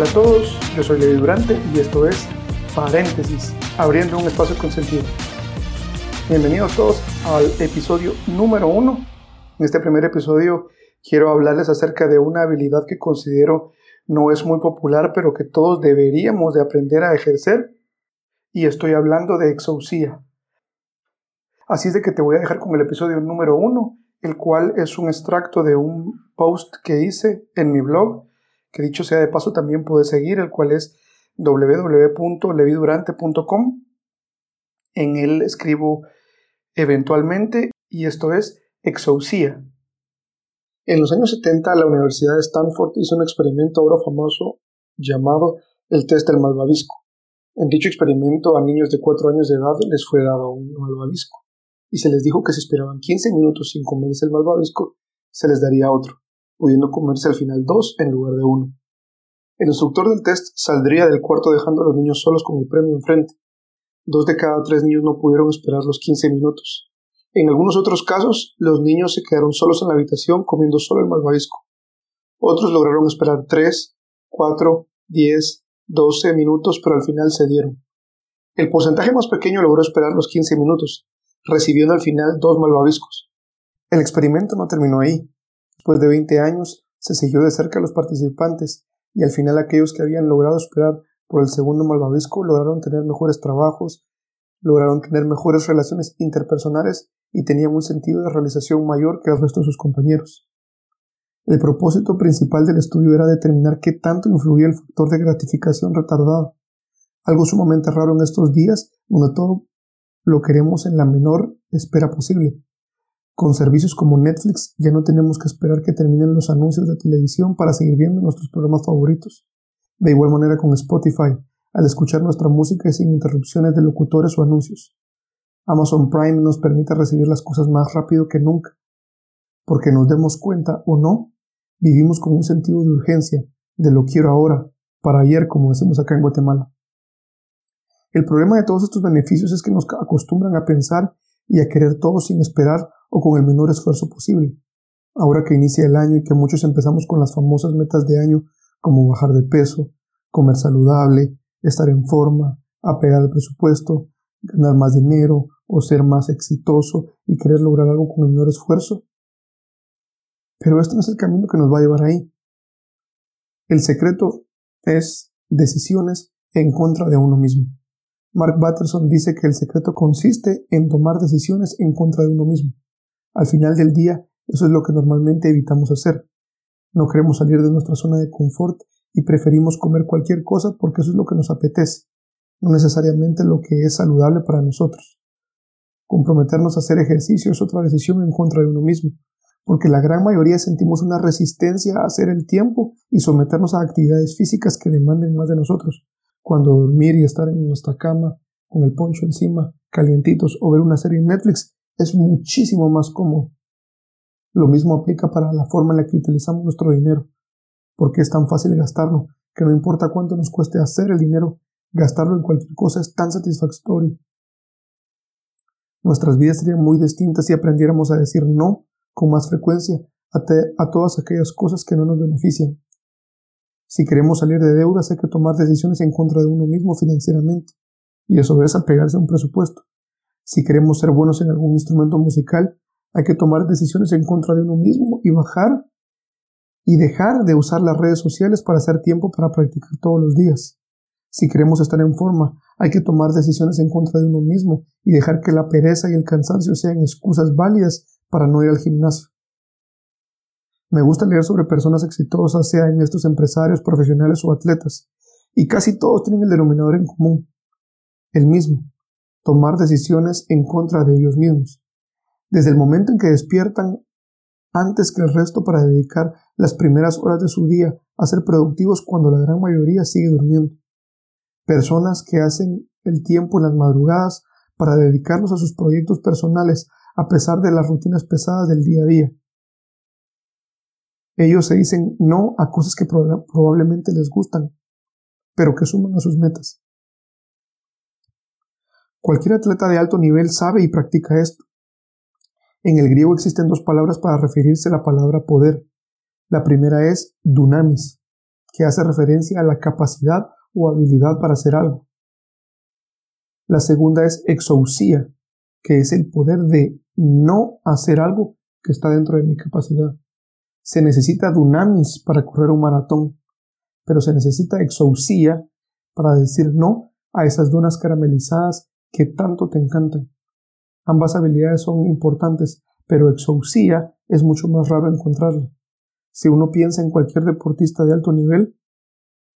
Hola a todos, yo soy Levi Durante y esto es Paréntesis, abriendo un espacio con sentido. Bienvenidos todos al episodio número uno. En este primer episodio quiero hablarles acerca de una habilidad que considero no es muy popular, pero que todos deberíamos de aprender a ejercer. Y estoy hablando de exaucía. Así es de que te voy a dejar con el episodio número uno, el cual es un extracto de un post que hice en mi blog que dicho sea de paso también puedes seguir, el cual es www.levidurante.com. En él escribo eventualmente y esto es exaucía. En los años 70 la Universidad de Stanford hizo un experimento ahora famoso llamado el test del malvavisco. En dicho experimento a niños de 4 años de edad les fue dado un malvavisco y se les dijo que si esperaban 15 minutos sin comerse el malvavisco se les daría otro pudiendo comerse al final dos en lugar de uno. El instructor del test saldría del cuarto dejando a los niños solos con el premio enfrente. Dos de cada tres niños no pudieron esperar los 15 minutos. En algunos otros casos, los niños se quedaron solos en la habitación comiendo solo el malvavisco. Otros lograron esperar 3, 4, 10, 12 minutos, pero al final se dieron. El porcentaje más pequeño logró esperar los 15 minutos, recibiendo al final dos malvaviscos. El experimento no terminó ahí. Después de 20 años, se siguió de cerca a los participantes y al final aquellos que habían logrado esperar por el segundo malvavisco lograron tener mejores trabajos, lograron tener mejores relaciones interpersonales y tenían un sentido de realización mayor que el resto de sus compañeros. El propósito principal del estudio era determinar qué tanto influía el factor de gratificación retardada, algo sumamente raro en estos días donde todo lo queremos en la menor espera posible. Con servicios como Netflix ya no tenemos que esperar que terminen los anuncios de televisión para seguir viendo nuestros programas favoritos. De igual manera con Spotify, al escuchar nuestra música sin interrupciones de locutores o anuncios. Amazon Prime nos permite recibir las cosas más rápido que nunca. Porque nos demos cuenta o no, vivimos con un sentido de urgencia, de lo quiero ahora, para ayer, como decimos acá en Guatemala. El problema de todos estos beneficios es que nos acostumbran a pensar y a querer todo sin esperar o con el menor esfuerzo posible. Ahora que inicia el año y que muchos empezamos con las famosas metas de año como bajar de peso, comer saludable, estar en forma, apegar el presupuesto, ganar más dinero o ser más exitoso y querer lograr algo con el menor esfuerzo. Pero este no es el camino que nos va a llevar ahí. El secreto es decisiones en contra de uno mismo. Mark Batterson dice que el secreto consiste en tomar decisiones en contra de uno mismo. Al final del día, eso es lo que normalmente evitamos hacer. No queremos salir de nuestra zona de confort y preferimos comer cualquier cosa porque eso es lo que nos apetece, no necesariamente lo que es saludable para nosotros. Comprometernos a hacer ejercicio es otra decisión en contra de uno mismo, porque la gran mayoría sentimos una resistencia a hacer el tiempo y someternos a actividades físicas que demanden más de nosotros, cuando dormir y estar en nuestra cama con el poncho encima, calientitos o ver una serie en Netflix es muchísimo más cómodo. Lo mismo aplica para la forma en la que utilizamos nuestro dinero, porque es tan fácil gastarlo, que no importa cuánto nos cueste hacer el dinero, gastarlo en cualquier cosa es tan satisfactorio. Nuestras vidas serían muy distintas si aprendiéramos a decir no con más frecuencia a, a todas aquellas cosas que no nos benefician. Si queremos salir de deudas hay que tomar decisiones en contra de uno mismo financieramente, y eso es apegarse a un presupuesto. Si queremos ser buenos en algún instrumento musical, hay que tomar decisiones en contra de uno mismo y bajar y dejar de usar las redes sociales para hacer tiempo para practicar todos los días. Si queremos estar en forma, hay que tomar decisiones en contra de uno mismo y dejar que la pereza y el cansancio sean excusas válidas para no ir al gimnasio. Me gusta leer sobre personas exitosas, sean estos empresarios, profesionales o atletas, y casi todos tienen el denominador en común, el mismo, tomar decisiones en contra de ellos mismos. Desde el momento en que despiertan antes que el resto para dedicar las primeras horas de su día a ser productivos cuando la gran mayoría sigue durmiendo. Personas que hacen el tiempo en las madrugadas para dedicarlos a sus proyectos personales a pesar de las rutinas pesadas del día a día. Ellos se dicen no a cosas que probablemente les gustan, pero que suman a sus metas. Cualquier atleta de alto nivel sabe y practica esto. En el griego existen dos palabras para referirse a la palabra poder. La primera es dunamis, que hace referencia a la capacidad o habilidad para hacer algo. La segunda es exousia, que es el poder de no hacer algo que está dentro de mi capacidad. Se necesita dunamis para correr un maratón, pero se necesita exousia para decir no a esas donas caramelizadas que tanto te encantan. Ambas habilidades son importantes, pero exousia es mucho más raro encontrarla. Si uno piensa en cualquier deportista de alto nivel,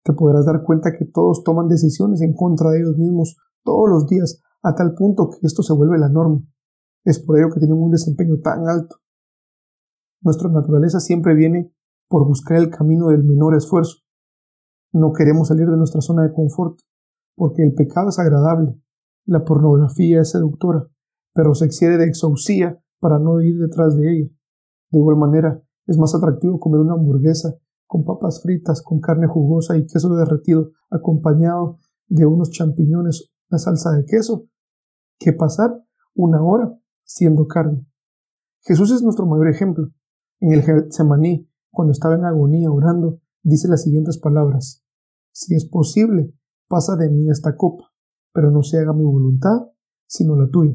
te podrás dar cuenta que todos toman decisiones en contra de ellos mismos todos los días, a tal punto que esto se vuelve la norma. Es por ello que tienen un desempeño tan alto. Nuestra naturaleza siempre viene por buscar el camino del menor esfuerzo. No queremos salir de nuestra zona de confort, porque el pecado es agradable, la pornografía es seductora, pero se excede de exhausía para no ir detrás de ella. De igual manera, es más atractivo comer una hamburguesa con papas fritas, con carne jugosa y queso derretido, acompañado de unos champiñones, una salsa de queso, que pasar una hora siendo carne. Jesús es nuestro mayor ejemplo. En el Getsemaní, cuando estaba en agonía orando, dice las siguientes palabras: Si es posible, pasa de mí esta copa, pero no se haga mi voluntad, sino la tuya.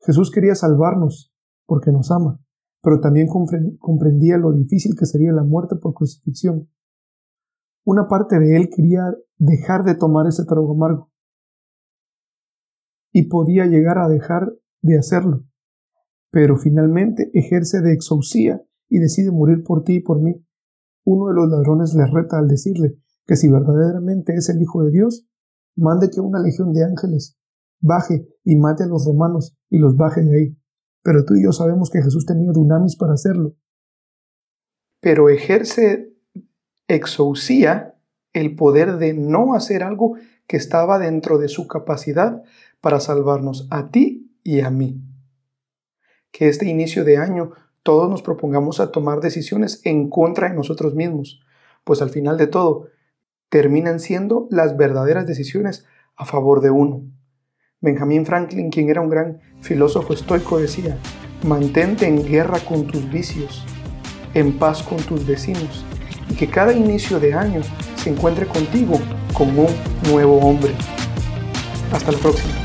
Jesús quería salvarnos porque nos ama, pero también comprendía lo difícil que sería la muerte por crucifixión. Una parte de él quería dejar de tomar ese trago amargo y podía llegar a dejar de hacerlo, pero finalmente ejerce de exhausía y decide morir por ti y por mí. Uno de los ladrones le reta al decirle que si verdaderamente es el Hijo de Dios, mande que una legión de ángeles baje y mate a los romanos y los baje de ahí. Pero tú y yo sabemos que Jesús tenía dunamis para hacerlo. Pero ejerce exhausía el poder de no hacer algo que estaba dentro de su capacidad para salvarnos a ti y a mí. Que este inicio de año todos nos propongamos a tomar decisiones en contra de nosotros mismos, pues al final de todo terminan siendo las verdaderas decisiones a favor de uno. Benjamin Franklin, quien era un gran filósofo estoico, decía, mantente en guerra con tus vicios, en paz con tus vecinos, y que cada inicio de año se encuentre contigo como un nuevo hombre. Hasta la próxima.